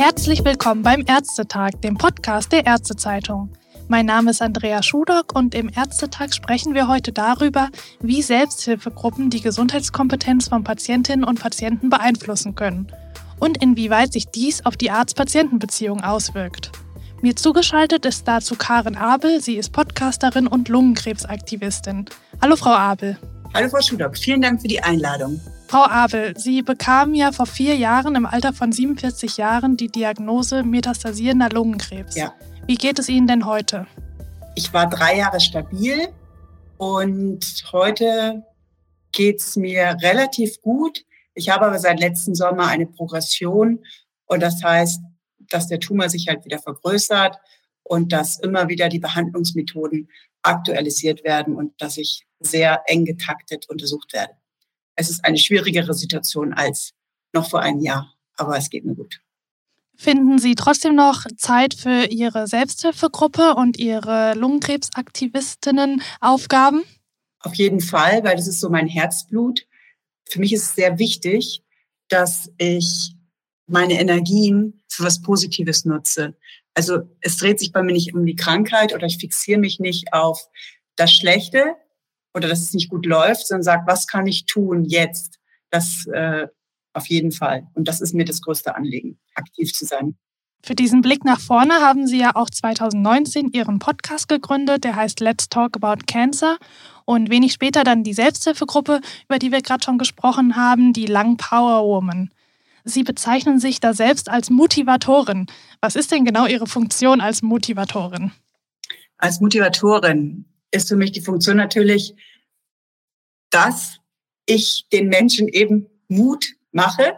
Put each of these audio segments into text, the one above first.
Herzlich willkommen beim Ärztetag, dem Podcast der Ärztezeitung. Mein Name ist Andrea Schudock und im Ärztetag sprechen wir heute darüber, wie Selbsthilfegruppen die Gesundheitskompetenz von Patientinnen und Patienten beeinflussen können und inwieweit sich dies auf die Arzt-Patienten-Beziehung auswirkt. Mir zugeschaltet ist dazu Karin Abel. Sie ist Podcasterin und Lungenkrebsaktivistin. Hallo, Frau Abel. Hallo, Frau Schudock. Vielen Dank für die Einladung. Frau Abel, Sie bekamen ja vor vier Jahren im Alter von 47 Jahren die Diagnose metastasierender Lungenkrebs. Ja. Wie geht es Ihnen denn heute? Ich war drei Jahre stabil und heute geht es mir relativ gut. Ich habe aber seit letztem Sommer eine Progression und das heißt, dass der Tumor sich halt wieder vergrößert und dass immer wieder die Behandlungsmethoden aktualisiert werden und dass ich sehr eng getaktet untersucht werde. Es ist eine schwierigere Situation als noch vor einem Jahr, aber es geht mir gut. Finden Sie trotzdem noch Zeit für Ihre Selbsthilfegruppe und Ihre Lungenkrebsaktivistinnen-Aufgaben? Auf jeden Fall, weil das ist so mein Herzblut. Für mich ist es sehr wichtig, dass ich meine Energien für was Positives nutze. Also es dreht sich bei mir nicht um die Krankheit oder ich fixiere mich nicht auf das Schlechte oder dass es nicht gut läuft, sondern sage, was kann ich tun jetzt? Das äh, auf jeden Fall. Und das ist mir das größte Anliegen, aktiv zu sein. Für diesen Blick nach vorne haben Sie ja auch 2019 Ihren Podcast gegründet, der heißt Let's Talk About Cancer. Und wenig später dann die Selbsthilfegruppe, über die wir gerade schon gesprochen haben, die Lung Power Woman. Sie bezeichnen sich da selbst als Motivatorin. Was ist denn genau Ihre Funktion als Motivatorin? Als Motivatorin ist für mich die Funktion natürlich, dass ich den Menschen eben Mut mache,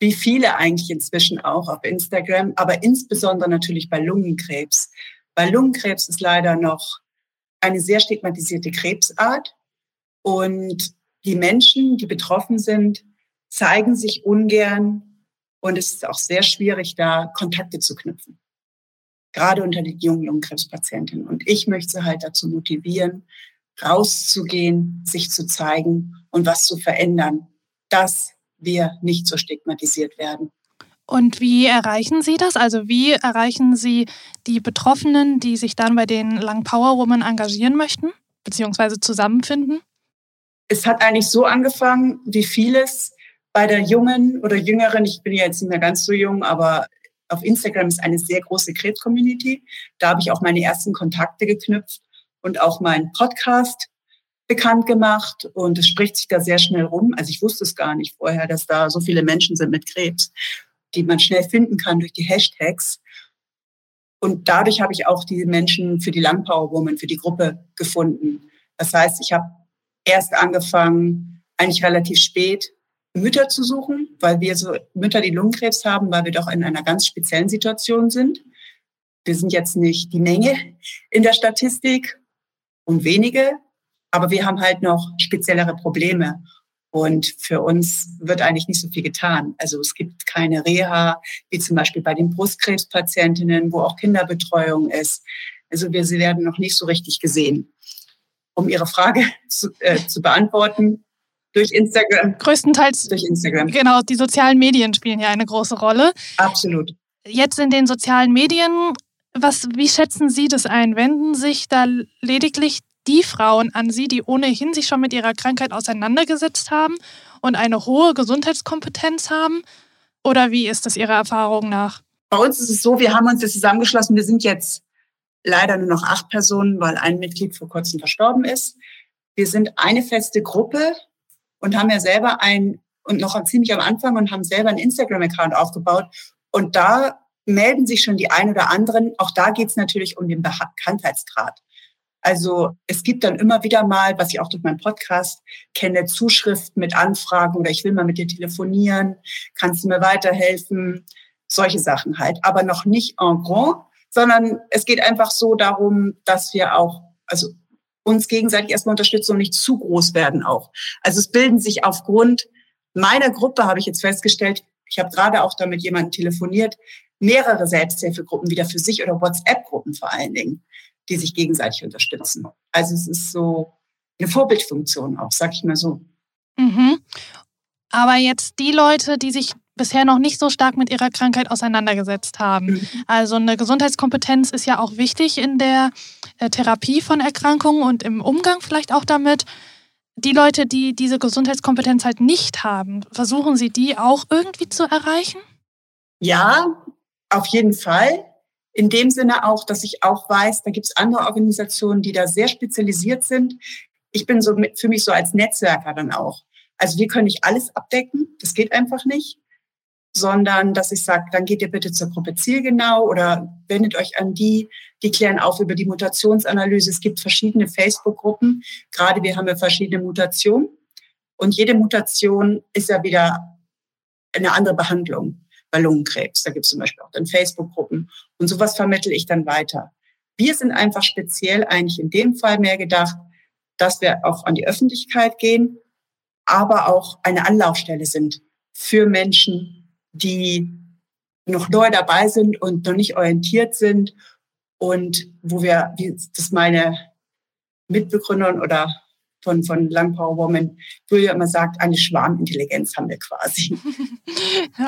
wie viele eigentlich inzwischen auch auf Instagram, aber insbesondere natürlich bei Lungenkrebs. Weil Lungenkrebs ist leider noch eine sehr stigmatisierte Krebsart und die Menschen, die betroffen sind, zeigen sich ungern und es ist auch sehr schwierig, da Kontakte zu knüpfen. Gerade unter den jungen Lungenkrebspatientinnen. Und ich möchte sie halt dazu motivieren, rauszugehen, sich zu zeigen und was zu verändern, dass wir nicht so stigmatisiert werden. Und wie erreichen Sie das? Also wie erreichen Sie die Betroffenen, die sich dann bei den Lang Power Women engagieren möchten, beziehungsweise zusammenfinden? Es hat eigentlich so angefangen, wie vieles bei der jungen oder jüngeren, ich bin ja jetzt nicht mehr ganz so jung, aber auf Instagram ist eine sehr große Krebs-Community. Da habe ich auch meine ersten Kontakte geknüpft und auch meinen Podcast bekannt gemacht und es spricht sich da sehr schnell rum. Also ich wusste es gar nicht vorher, dass da so viele Menschen sind mit Krebs, die man schnell finden kann durch die Hashtags. Und dadurch habe ich auch die Menschen für die Langpower Woman, für die Gruppe gefunden. Das heißt, ich habe erst angefangen, eigentlich relativ spät, Mütter zu suchen, weil wir so Mütter, die Lungenkrebs haben, weil wir doch in einer ganz speziellen Situation sind. Wir sind jetzt nicht die Menge in der Statistik und wenige, aber wir haben halt noch speziellere Probleme. Und für uns wird eigentlich nicht so viel getan. Also es gibt keine Reha, wie zum Beispiel bei den Brustkrebspatientinnen, wo auch Kinderbetreuung ist. Also wir sie werden noch nicht so richtig gesehen. Um Ihre Frage zu, äh, zu beantworten, durch Instagram. Größtenteils durch Instagram. Genau, die sozialen Medien spielen ja eine große Rolle. Absolut. Jetzt in den sozialen Medien, was, wie schätzen Sie das ein? Wenden sich da lediglich die Frauen an Sie, die ohnehin sich schon mit ihrer Krankheit auseinandergesetzt haben und eine hohe Gesundheitskompetenz haben? Oder wie ist das Ihrer Erfahrung nach? Bei uns ist es so, wir haben uns jetzt zusammengeschlossen. Wir sind jetzt leider nur noch acht Personen, weil ein Mitglied vor kurzem verstorben ist. Wir sind eine feste Gruppe, und haben ja selber ein, und noch ziemlich am Anfang und haben selber einen Instagram-Account aufgebaut. Und da melden sich schon die ein oder anderen. Auch da geht es natürlich um den Bekanntheitsgrad. Also es gibt dann immer wieder mal, was ich auch durch meinen Podcast kenne, Zuschriften mit Anfragen oder ich will mal mit dir telefonieren, kannst du mir weiterhelfen, solche Sachen halt. Aber noch nicht en grand, sondern es geht einfach so darum, dass wir auch, also uns gegenseitig erstmal unterstützen und nicht zu groß werden auch. Also es bilden sich aufgrund meiner Gruppe, habe ich jetzt festgestellt, ich habe gerade auch damit jemanden telefoniert, mehrere Selbsthilfegruppen wieder für sich oder WhatsApp-Gruppen vor allen Dingen, die sich gegenseitig unterstützen. Also es ist so eine Vorbildfunktion auch, sag ich mal so. Mhm. Aber jetzt die Leute, die sich bisher noch nicht so stark mit ihrer Krankheit auseinandergesetzt haben. Mhm. Also eine Gesundheitskompetenz ist ja auch wichtig in der Therapie von Erkrankungen und im Umgang vielleicht auch damit. Die Leute, die diese Gesundheitskompetenz halt nicht haben, versuchen Sie die auch irgendwie zu erreichen? Ja, auf jeden Fall. In dem Sinne auch, dass ich auch weiß, da gibt es andere Organisationen, die da sehr spezialisiert sind. Ich bin so für mich so als Netzwerker dann auch. Also wir können nicht alles abdecken, das geht einfach nicht sondern dass ich sage, dann geht ihr bitte zur Gruppe Zielgenau oder wendet euch an die, die klären auf über die Mutationsanalyse. Es gibt verschiedene Facebook-Gruppen, gerade wir haben ja verschiedene Mutationen und jede Mutation ist ja wieder eine andere Behandlung bei Lungenkrebs. Da gibt es zum Beispiel auch dann Facebook-Gruppen und sowas vermittle ich dann weiter. Wir sind einfach speziell eigentlich in dem Fall mehr gedacht, dass wir auch an die Öffentlichkeit gehen, aber auch eine Anlaufstelle sind für Menschen, die noch neu dabei sind und noch nicht orientiert sind und wo wir, wie das meine Mitbegründerin oder von, von Lang Power Woman, Julia immer sagt, eine Schwarmintelligenz haben wir quasi.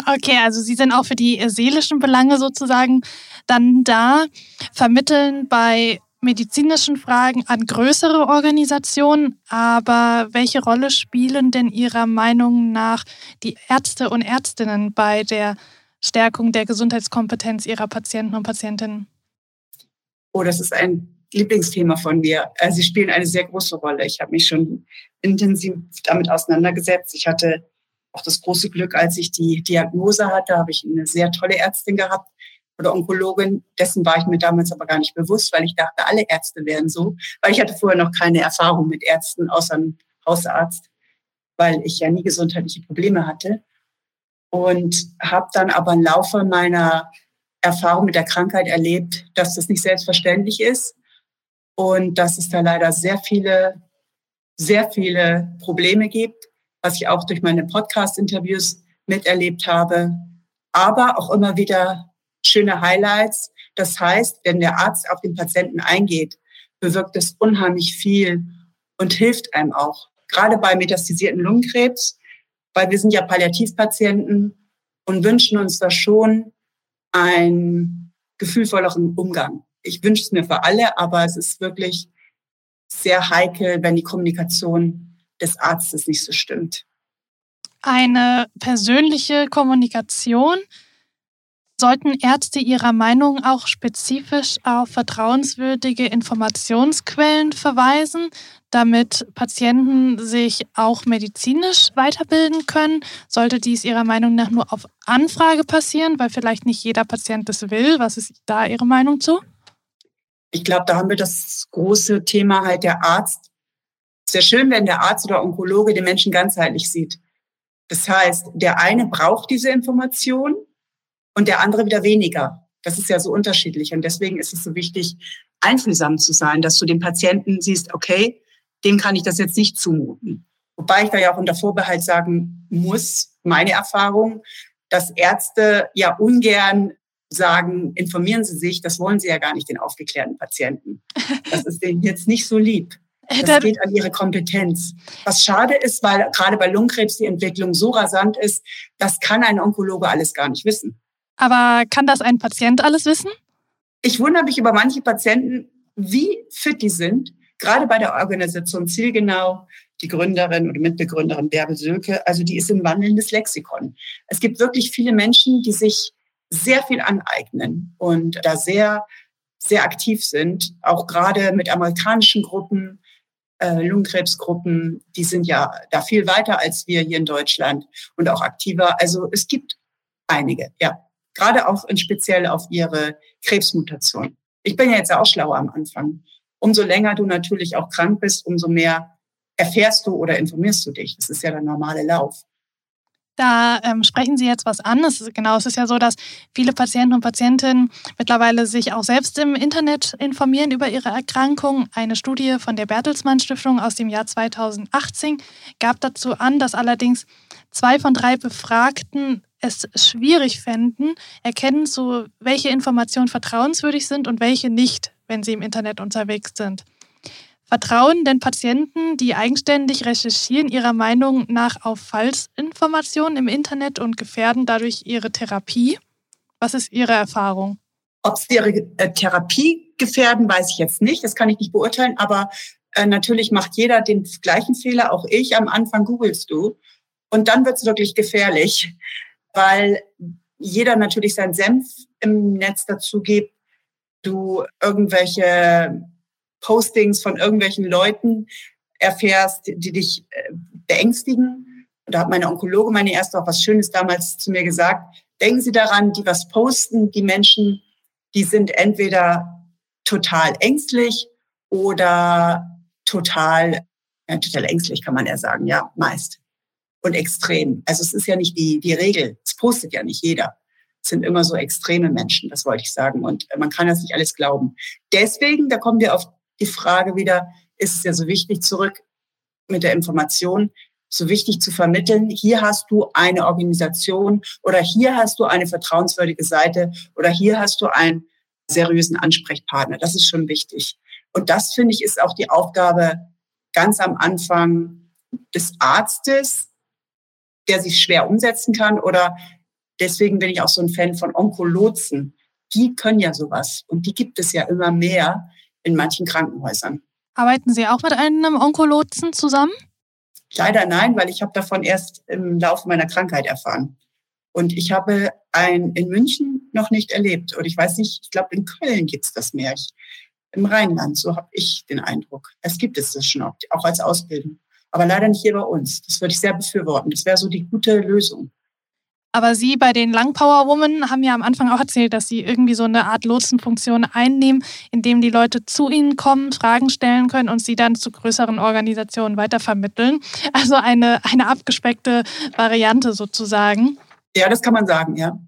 Okay, also Sie sind auch für die seelischen Belange sozusagen dann da, vermitteln bei medizinischen Fragen an größere Organisationen, aber welche Rolle spielen denn Ihrer Meinung nach die Ärzte und Ärztinnen bei der Stärkung der Gesundheitskompetenz Ihrer Patienten und Patientinnen? Oh, das ist ein Lieblingsthema von mir. Äh, sie spielen eine sehr große Rolle. Ich habe mich schon intensiv damit auseinandergesetzt. Ich hatte auch das große Glück, als ich die Diagnose hatte, habe ich eine sehr tolle Ärztin gehabt, oder Onkologin. Dessen war ich mir damals aber gar nicht bewusst, weil ich dachte, alle Ärzte wären so. Weil ich hatte vorher noch keine Erfahrung mit Ärzten außer einem Hausarzt, weil ich ja nie gesundheitliche Probleme hatte. Und habe dann aber im Laufe meiner Erfahrung mit der Krankheit erlebt, dass das nicht selbstverständlich ist und dass es da leider sehr viele, sehr viele Probleme gibt, was ich auch durch meine Podcast-Interviews miterlebt habe, aber auch immer wieder schöne Highlights. Das heißt, wenn der Arzt auf den Patienten eingeht, bewirkt es unheimlich viel und hilft einem auch. Gerade bei metastasierten Lungenkrebs, weil wir sind ja Palliativpatienten und wünschen uns da schon einen gefühlvolleren Umgang. Ich wünsche es mir für alle, aber es ist wirklich sehr heikel, wenn die Kommunikation des Arztes nicht so stimmt. Eine persönliche Kommunikation Sollten Ärzte Ihrer Meinung auch spezifisch auf vertrauenswürdige Informationsquellen verweisen, damit Patienten sich auch medizinisch weiterbilden können? Sollte dies Ihrer Meinung nach nur auf Anfrage passieren, weil vielleicht nicht jeder Patient das will? Was ist da Ihre Meinung zu? Ich glaube, da haben wir das große Thema halt der Arzt. Sehr schön, wenn der Arzt oder Onkologe den Menschen ganzheitlich sieht. Das heißt, der eine braucht diese Information und der andere wieder weniger. Das ist ja so unterschiedlich. Und deswegen ist es so wichtig, einfühlsam zu sein, dass du den Patienten siehst, okay, dem kann ich das jetzt nicht zumuten. Wobei ich da ja auch unter Vorbehalt sagen muss, meine Erfahrung, dass Ärzte ja ungern sagen, informieren Sie sich, das wollen sie ja gar nicht, den aufgeklärten Patienten. Das ist denen jetzt nicht so lieb. Das geht an ihre Kompetenz. Was schade ist, weil gerade bei Lungenkrebs die Entwicklung so rasant ist, das kann ein Onkologe alles gar nicht wissen. Aber kann das ein Patient alles wissen? Ich wundere mich über manche Patienten, wie fit die sind. Gerade bei der Organisation Zielgenau, die Gründerin oder Mitbegründerin Bärbel Sölke, also die ist ein wandelndes Lexikon. Es gibt wirklich viele Menschen, die sich sehr viel aneignen und da sehr, sehr aktiv sind. Auch gerade mit amerikanischen Gruppen, äh, Lungenkrebsgruppen, die sind ja da viel weiter als wir hier in Deutschland und auch aktiver. Also es gibt einige, ja gerade auch in speziell auf ihre Krebsmutation. Ich bin ja jetzt auch schlauer am Anfang. Umso länger du natürlich auch krank bist, umso mehr erfährst du oder informierst du dich. Das ist ja der normale Lauf. Da ähm, sprechen Sie jetzt was an. Es ist, genau, es ist ja so, dass viele Patienten und Patientinnen mittlerweile sich auch selbst im Internet informieren über ihre Erkrankung. Eine Studie von der Bertelsmann Stiftung aus dem Jahr 2018 gab dazu an, dass allerdings zwei von drei Befragten es schwierig fänden, erkennen zu, welche Informationen vertrauenswürdig sind und welche nicht, wenn sie im Internet unterwegs sind. Vertrauen denn Patienten, die eigenständig recherchieren, ihrer Meinung nach auf Falschinformationen im Internet und gefährden dadurch ihre Therapie? Was ist Ihre Erfahrung? Ob sie ihre äh, Therapie gefährden, weiß ich jetzt nicht. Das kann ich nicht beurteilen. Aber äh, natürlich macht jeder den gleichen Fehler. Auch ich. Am Anfang googelst du. Und dann wird es wirklich gefährlich, weil jeder natürlich seinen Senf im Netz dazu gibt. Du irgendwelche Postings von irgendwelchen Leuten erfährst, die dich äh, beängstigen. Da hat meine Onkologe, meine erste, auch was Schönes damals zu mir gesagt. Denken Sie daran, die was posten, die Menschen, die sind entweder total ängstlich oder total, ja, total ängstlich kann man ja sagen, ja, meist. Und extrem. Also es ist ja nicht die, die Regel. Es postet ja nicht jeder. Es sind immer so extreme Menschen, das wollte ich sagen. Und man kann das nicht alles glauben. Deswegen, da kommen wir auf die Frage wieder, ist es ja so wichtig zurück mit der Information, so wichtig zu vermitteln, hier hast du eine Organisation oder hier hast du eine vertrauenswürdige Seite oder hier hast du einen seriösen Ansprechpartner. Das ist schon wichtig. Und das finde ich ist auch die Aufgabe ganz am Anfang des Arztes, der sich schwer umsetzen kann oder deswegen bin ich auch so ein Fan von Onkolotsen. Die können ja sowas und die gibt es ja immer mehr, in manchen Krankenhäusern. Arbeiten Sie auch mit einem Onkolotsen zusammen? Leider nein, weil ich habe davon erst im Laufe meiner Krankheit erfahren. Und ich habe ein in München noch nicht erlebt. Und ich weiß nicht, ich glaube, in Köln gibt es das mehr. Ich, Im Rheinland, so habe ich den Eindruck. Es gibt es das schon auch, auch als Ausbildung. Aber leider nicht hier bei uns. Das würde ich sehr befürworten. Das wäre so die gute Lösung. Aber Sie bei den Lang Power Women haben ja am Anfang auch erzählt, dass Sie irgendwie so eine Art Lotsenfunktion einnehmen, indem die Leute zu Ihnen kommen, Fragen stellen können und Sie dann zu größeren Organisationen weitervermitteln. Also eine, eine abgespeckte Variante sozusagen. Ja, das kann man sagen, ja.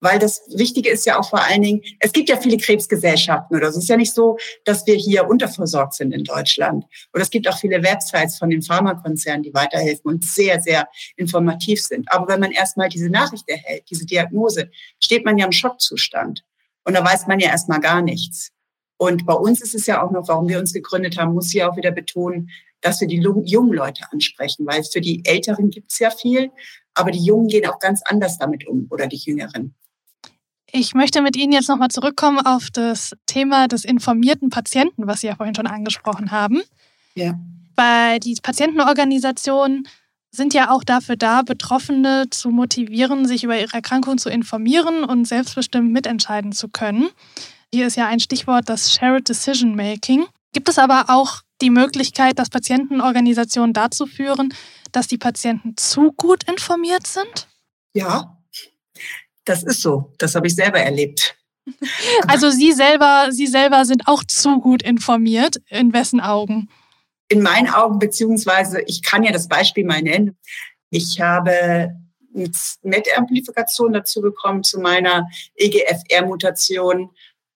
Weil das Wichtige ist ja auch vor allen Dingen, es gibt ja viele Krebsgesellschaften oder so. Es ist ja nicht so, dass wir hier unterversorgt sind in Deutschland. Und es gibt auch viele Websites von den Pharmakonzernen, die weiterhelfen und sehr, sehr informativ sind. Aber wenn man erstmal diese Nachricht erhält, diese Diagnose, steht man ja im Schockzustand. Und da weiß man ja erstmal gar nichts. Und bei uns ist es ja auch noch, warum wir uns gegründet haben, muss ich auch wieder betonen, dass wir die jungen Leute ansprechen, weil für die Älteren gibt es ja viel, aber die Jungen gehen auch ganz anders damit um oder die Jüngeren. Ich möchte mit Ihnen jetzt nochmal zurückkommen auf das Thema des informierten Patienten, was Sie ja vorhin schon angesprochen haben. Ja. Weil die Patientenorganisationen sind ja auch dafür da, Betroffene zu motivieren, sich über ihre Erkrankung zu informieren und selbstbestimmt mitentscheiden zu können. Hier ist ja ein Stichwort das Shared Decision Making. Gibt es aber auch die Möglichkeit, dass Patientenorganisationen dazu führen, dass die Patienten zu gut informiert sind? Ja, das ist so. Das habe ich selber erlebt. Also Sie selber, Sie selber sind auch zu gut informiert. In wessen Augen? In meinen Augen, beziehungsweise ich kann ja das Beispiel mal nennen. Ich habe eine Netamplifikation dazu bekommen zu meiner EGFR-Mutation.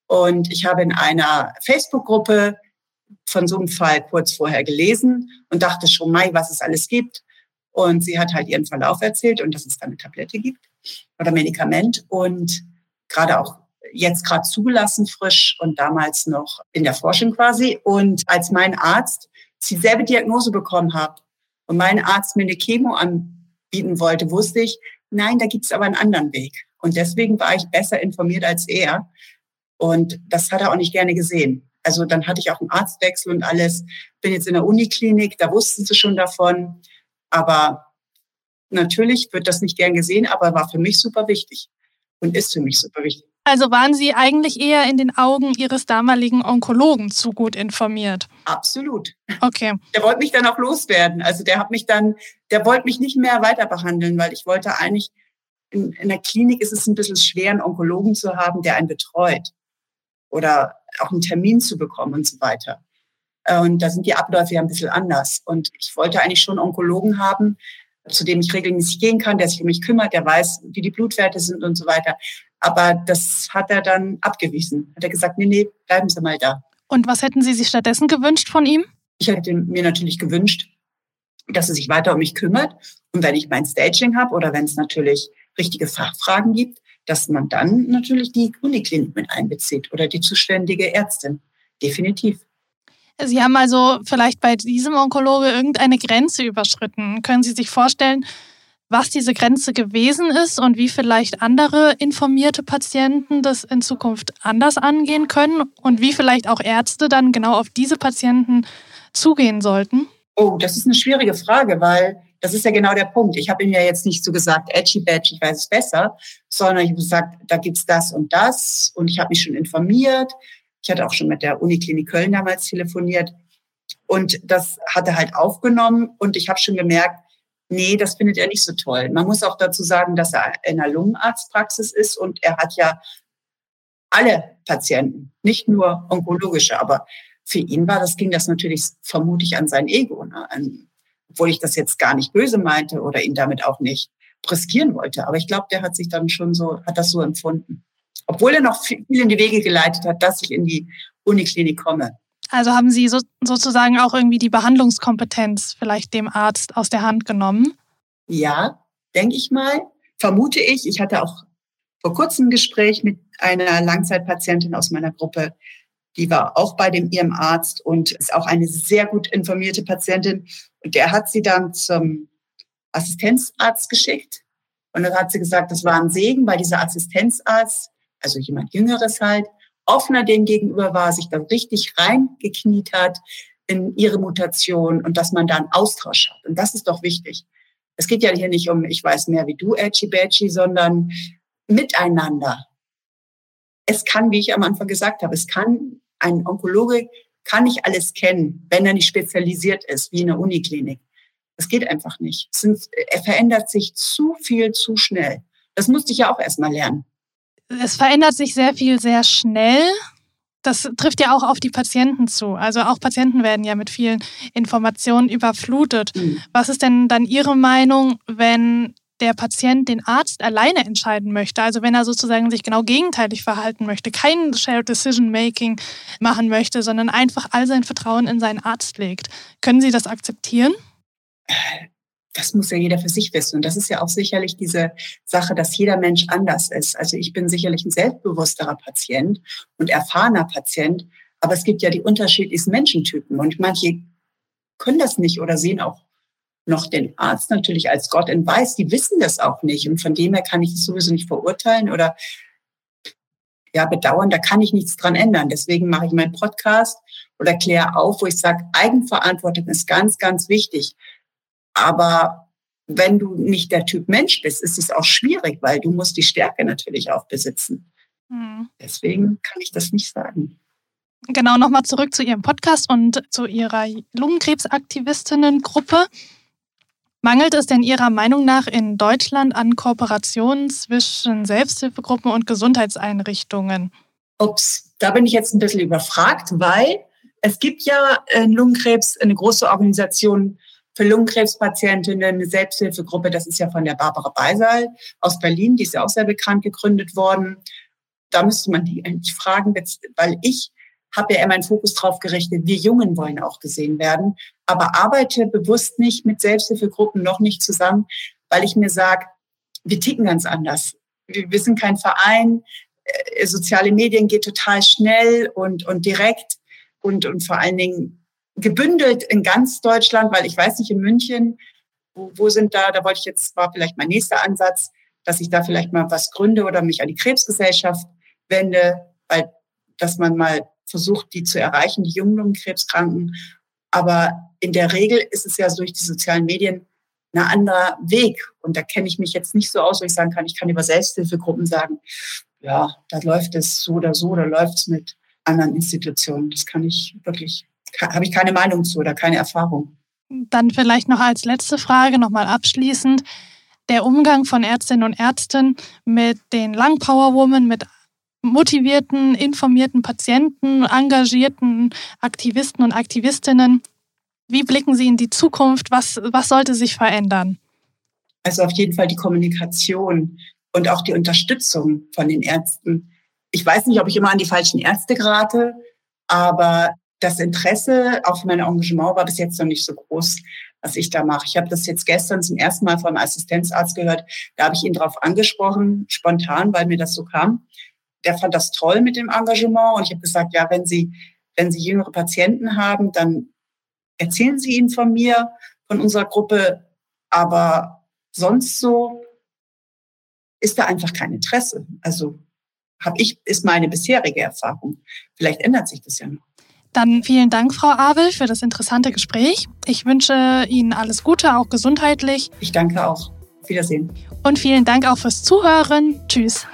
Und ich habe in einer Facebook-Gruppe von so einem Fall kurz vorher gelesen und dachte schon, Mai, was es alles gibt. Und sie hat halt ihren Verlauf erzählt und dass es da eine Tablette gibt oder Medikament und gerade auch jetzt gerade zugelassen frisch und damals noch in der Forschung quasi. Und als mein Arzt dieselbe Diagnose bekommen hat und mein Arzt mir eine Chemo anbieten wollte, wusste ich, nein, da gibt es aber einen anderen Weg. Und deswegen war ich besser informiert als er. Und das hat er auch nicht gerne gesehen. Also dann hatte ich auch einen Arztwechsel und alles. Bin jetzt in der Uniklinik, da wussten sie schon davon. Aber natürlich wird das nicht gern gesehen, aber war für mich super wichtig und ist für mich super wichtig. Also waren Sie eigentlich eher in den Augen Ihres damaligen Onkologen zu gut informiert? Absolut. Okay. Der wollte mich dann auch loswerden. Also der hat mich dann, der wollte mich nicht mehr weiter behandeln, weil ich wollte eigentlich, in, in der Klinik ist es ein bisschen schwer, einen Onkologen zu haben, der einen betreut. Oder auch einen Termin zu bekommen und so weiter. Und da sind die Abläufe ja ein bisschen anders. Und ich wollte eigentlich schon Onkologen haben, zu dem ich regelmäßig gehen kann, der sich um mich kümmert, der weiß, wie die Blutwerte sind und so weiter. Aber das hat er dann abgewiesen. Hat er gesagt, nee, nee, bleiben Sie mal da. Und was hätten Sie sich stattdessen gewünscht von ihm? Ich hätte mir natürlich gewünscht, dass er sich weiter um mich kümmert. Und wenn ich mein Staging habe oder wenn es natürlich richtige Fachfragen gibt, dass man dann natürlich die Uniklinik mit einbezieht oder die zuständige Ärztin. Definitiv. Sie haben also vielleicht bei diesem Onkologe irgendeine Grenze überschritten. Können Sie sich vorstellen, was diese Grenze gewesen ist und wie vielleicht andere informierte Patienten das in Zukunft anders angehen können und wie vielleicht auch Ärzte dann genau auf diese Patienten zugehen sollten? Oh, das ist eine schwierige Frage, weil das ist ja genau der Punkt. Ich habe ihm ja jetzt nicht so gesagt, edgy badge, ich weiß es besser, sondern ich habe gesagt, da gibt's das und das und ich habe mich schon informiert. Ich hatte auch schon mit der Uniklinik Köln damals telefoniert und das hat er halt aufgenommen und ich habe schon gemerkt, nee, das findet er nicht so toll. Man muss auch dazu sagen, dass er in einer Lungenarztpraxis ist und er hat ja alle Patienten, nicht nur onkologische, aber für ihn war das, ging das natürlich vermutlich an sein Ego, ne? an, obwohl ich das jetzt gar nicht böse meinte oder ihn damit auch nicht riskieren wollte. Aber ich glaube, der hat sich dann schon so, hat das so empfunden. Obwohl er noch viel in die Wege geleitet hat, dass ich in die Uniklinik komme. Also haben Sie so, sozusagen auch irgendwie die Behandlungskompetenz vielleicht dem Arzt aus der Hand genommen? Ja, denke ich mal. Vermute ich. Ich hatte auch vor kurzem ein Gespräch mit einer Langzeitpatientin aus meiner Gruppe. Die war auch bei dem ihrem Arzt und ist auch eine sehr gut informierte Patientin. Und der hat sie dann zum Assistenzarzt geschickt. Und dann hat sie gesagt, das war ein Segen, weil dieser Assistenzarzt, also jemand Jüngeres halt, offener dem gegenüber war, sich da richtig reingekniet hat in ihre Mutation und dass man da einen Austausch hat. Und das ist doch wichtig. Es geht ja hier nicht um, ich weiß mehr wie du, Edgy Badgy, sondern miteinander. Es kann, wie ich am Anfang gesagt habe, es kann, ein Onkologe kann nicht alles kennen, wenn er nicht spezialisiert ist, wie in der Uniklinik. Das geht einfach nicht. Sind, er verändert sich zu viel, zu schnell. Das musste ich ja auch erstmal lernen es verändert sich sehr viel sehr schnell. Das trifft ja auch auf die Patienten zu. Also auch Patienten werden ja mit vielen Informationen überflutet. Mhm. Was ist denn dann Ihre Meinung, wenn der Patient den Arzt alleine entscheiden möchte, also wenn er sozusagen sich genau gegenteilig verhalten möchte, kein Shared Decision Making machen möchte, sondern einfach all sein Vertrauen in seinen Arzt legt. Können Sie das akzeptieren? das muss ja jeder für sich wissen. Und das ist ja auch sicherlich diese Sache, dass jeder Mensch anders ist. Also ich bin sicherlich ein selbstbewussterer Patient und erfahrener Patient, aber es gibt ja die unterschiedlichsten Menschentypen und manche können das nicht oder sehen auch noch den Arzt natürlich als Gott in Weiß. Die wissen das auch nicht und von dem her kann ich es sowieso nicht verurteilen oder ja bedauern. Da kann ich nichts dran ändern. Deswegen mache ich meinen Podcast oder kläre auf, wo ich sage, Eigenverantwortung ist ganz, ganz wichtig. Aber wenn du nicht der Typ Mensch bist, ist es auch schwierig, weil du musst die Stärke natürlich auch besitzen. Mhm. Deswegen kann ich das nicht sagen. Genau, nochmal zurück zu Ihrem Podcast und zu Ihrer Lungenkrebsaktivistinnengruppe. Mangelt es denn Ihrer Meinung nach in Deutschland an Kooperationen zwischen Selbsthilfegruppen und Gesundheitseinrichtungen? Ups, da bin ich jetzt ein bisschen überfragt, weil es gibt ja in Lungenkrebs eine große Organisation für Lungenkrebspatientinnen eine Selbsthilfegruppe. Das ist ja von der Barbara Beisal aus Berlin. Die ist ja auch sehr bekannt gegründet worden. Da müsste man die eigentlich fragen, weil ich habe ja immer meinen Fokus drauf gerichtet, wir Jungen wollen auch gesehen werden, aber arbeite bewusst nicht mit Selbsthilfegruppen noch nicht zusammen, weil ich mir sage, wir ticken ganz anders. Wir, wir sind kein Verein, äh, soziale Medien geht total schnell und, und direkt und, und vor allen Dingen gebündelt in ganz Deutschland, weil ich weiß nicht, in München, wo, wo sind da, da wollte ich jetzt, war vielleicht mein nächster Ansatz, dass ich da vielleicht mal was gründe oder mich an die Krebsgesellschaft wende, weil, dass man mal versucht, die zu erreichen, die jungen Lungenkrebskranken. Aber in der Regel ist es ja durch die sozialen Medien ein anderer Weg. Und da kenne ich mich jetzt nicht so aus, wo ich sagen kann, ich kann über Selbsthilfegruppen sagen, ja, da läuft es so oder so, da läuft es mit anderen Institutionen. Das kann ich wirklich habe ich keine Meinung zu oder keine Erfahrung. Dann vielleicht noch als letzte Frage, nochmal abschließend. Der Umgang von Ärztinnen und Ärzten mit den Lung Power Women, mit motivierten, informierten Patienten, engagierten Aktivisten und Aktivistinnen. Wie blicken Sie in die Zukunft? Was, was sollte sich verändern? Also auf jeden Fall die Kommunikation und auch die Unterstützung von den Ärzten. Ich weiß nicht, ob ich immer an die falschen Ärzte gerate, aber das Interesse auf mein Engagement war bis jetzt noch nicht so groß, was ich da mache. Ich habe das jetzt gestern zum ersten Mal vom Assistenzarzt gehört. Da habe ich ihn darauf angesprochen, spontan, weil mir das so kam. Der fand das toll mit dem Engagement und ich habe gesagt, ja, wenn Sie wenn Sie jüngere Patienten haben, dann erzählen Sie ihnen von mir, von unserer Gruppe. Aber sonst so ist da einfach kein Interesse. Also habe ich, ist meine bisherige Erfahrung. Vielleicht ändert sich das ja noch. Dann vielen Dank, Frau Abel, für das interessante Gespräch. Ich wünsche Ihnen alles Gute, auch gesundheitlich. Ich danke auch. Wiedersehen. Und vielen Dank auch fürs Zuhören. Tschüss.